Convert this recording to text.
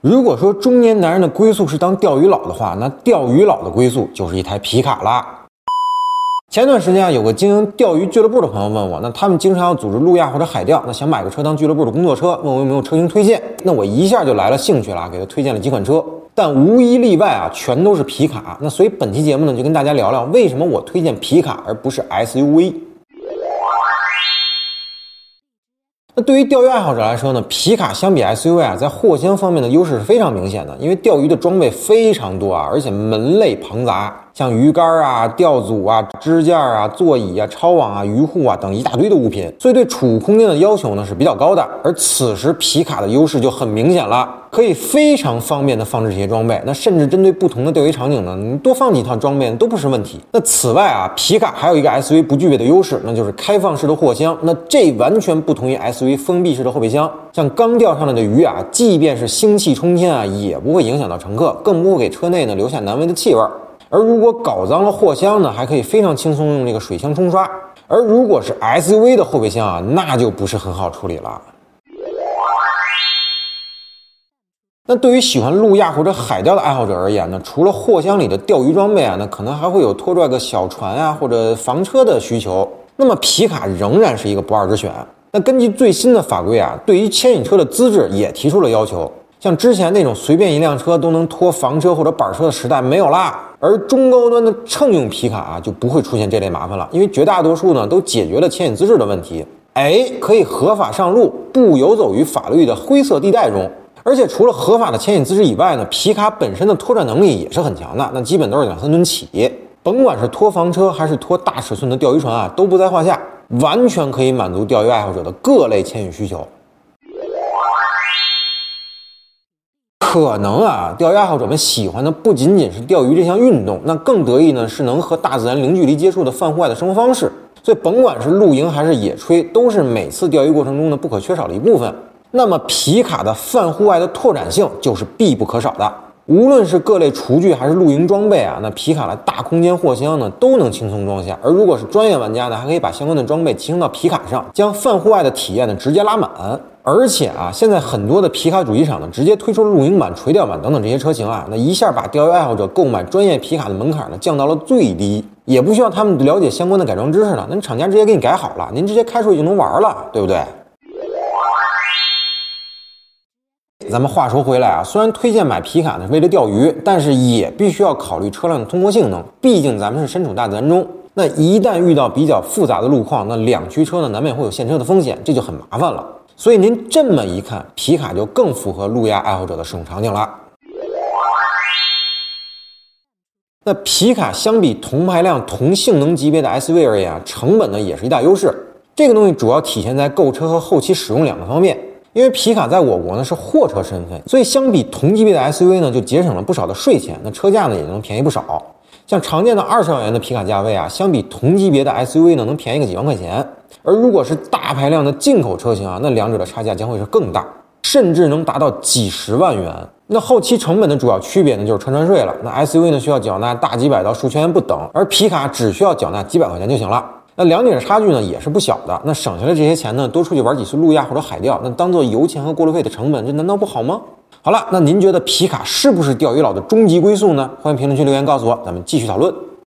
如果说中年男人的归宿是当钓鱼佬的话，那钓鱼佬的归宿就是一台皮卡啦。前段时间啊，有个经营钓鱼俱乐部的朋友问我，那他们经常要组织路亚或者海钓，那想买个车当俱乐部的工作车，问我有没有车型推荐。那我一下就来了兴趣了，给他推荐了几款车，但无一例外啊，全都是皮卡。那所以本期节目呢，就跟大家聊聊为什么我推荐皮卡而不是 SUV。那对于钓鱼爱好者来说呢，皮卡相比 SUV 啊，在货箱方面的优势是非常明显的，因为钓鱼的装备非常多啊，而且门类庞杂。像鱼竿啊、钓组啊、支架啊、座椅啊、抄网啊、鱼护啊等一大堆的物品，所以对储物空间的要求呢是比较高的。而此时皮卡的优势就很明显了，可以非常方便的放置这些装备。那甚至针对不同的钓鱼场景呢，你多放几套装备都不是问题。那此外啊，皮卡还有一个 SUV 不具备的优势，那就是开放式的货箱。那这完全不同于 SUV 封闭式的后备箱。像刚钓上来的鱼啊，即便是腥气冲天啊，也不会影响到乘客，更不会给车内呢留下难闻的气味。而如果搞脏了货箱呢，还可以非常轻松用这个水箱冲刷。而如果是 SUV 的后备箱啊，那就不是很好处理了。那对于喜欢路亚或者海钓的爱好者而言呢，除了货箱里的钓鱼装备啊，那可能还会有拖拽个小船啊或者房车的需求。那么皮卡仍然是一个不二之选。那根据最新的法规啊，对于牵引车的资质也提出了要求。像之前那种随便一辆车都能拖房车或者板车的时代没有啦，而中高端的乘用皮卡啊就不会出现这类麻烦了，因为绝大多数呢都解决了牵引资质的问题，哎，可以合法上路，不游走于法律的灰色地带中。而且除了合法的牵引资质以外呢，皮卡本身的拖拽能力也是很强的，那基本都是两三吨起，甭管是拖房车还是拖大尺寸的钓鱼船啊，都不在话下，完全可以满足钓鱼爱好者的各类牵引需求。可能啊，钓鱼爱好者们喜欢的不仅仅是钓鱼这项运动，那更得意呢是能和大自然零距离接触的泛户外的生活方式。所以，甭管是露营还是野炊，都是每次钓鱼过程中的不可缺少的一部分。那么，皮卡的泛户外的拓展性就是必不可少的。无论是各类厨具还是露营装备啊，那皮卡的大空间货箱呢都能轻松装下。而如果是专业玩家呢，还可以把相关的装备集成到皮卡上，将泛户外的体验呢直接拉满。而且啊，现在很多的皮卡主机厂呢直接推出了露营版、垂钓版等等这些车型啊，那一下把钓鱼爱好者购买专业皮卡的门槛呢降到了最低，也不需要他们了解相关的改装知识了，那厂家直接给你改好了，您直接开出去就能玩了，对不对？咱们话说回来啊，虽然推荐买皮卡呢是为了钓鱼，但是也必须要考虑车辆的通过性能。毕竟咱们是身处大自然中，那一旦遇到比较复杂的路况，那两驱车呢难免会有陷车的风险，这就很麻烦了。所以您这么一看，皮卡就更符合路亚爱好者的使用场景了。那皮卡相比同排量、同性能级别的 SUV 而言啊，成本呢也是一大优势。这个东西主要体现在购车和后期使用两个方面。因为皮卡在我国呢是货车身份，所以相比同级别的 SUV 呢就节省了不少的税钱，那车价呢也能便宜不少。像常见的二十万元的皮卡价位啊，相比同级别的 SUV 呢能便宜个几万块钱。而如果是大排量的进口车型啊，那两者的差价将会是更大，甚至能达到几十万元。那后期成本的主要区别呢就是车船税了。那 SUV 呢需要缴纳大几百到数千元不等，而皮卡只需要缴纳几百块钱就行了。那两者的差距呢也是不小的，那省下来这些钱呢，多出去玩几次路亚或者海钓，那当做油钱和过路费的成本，这难道不好吗？好了，那您觉得皮卡是不是钓鱼佬的终极归宿呢？欢迎评论区留言告诉我，咱们继续讨论。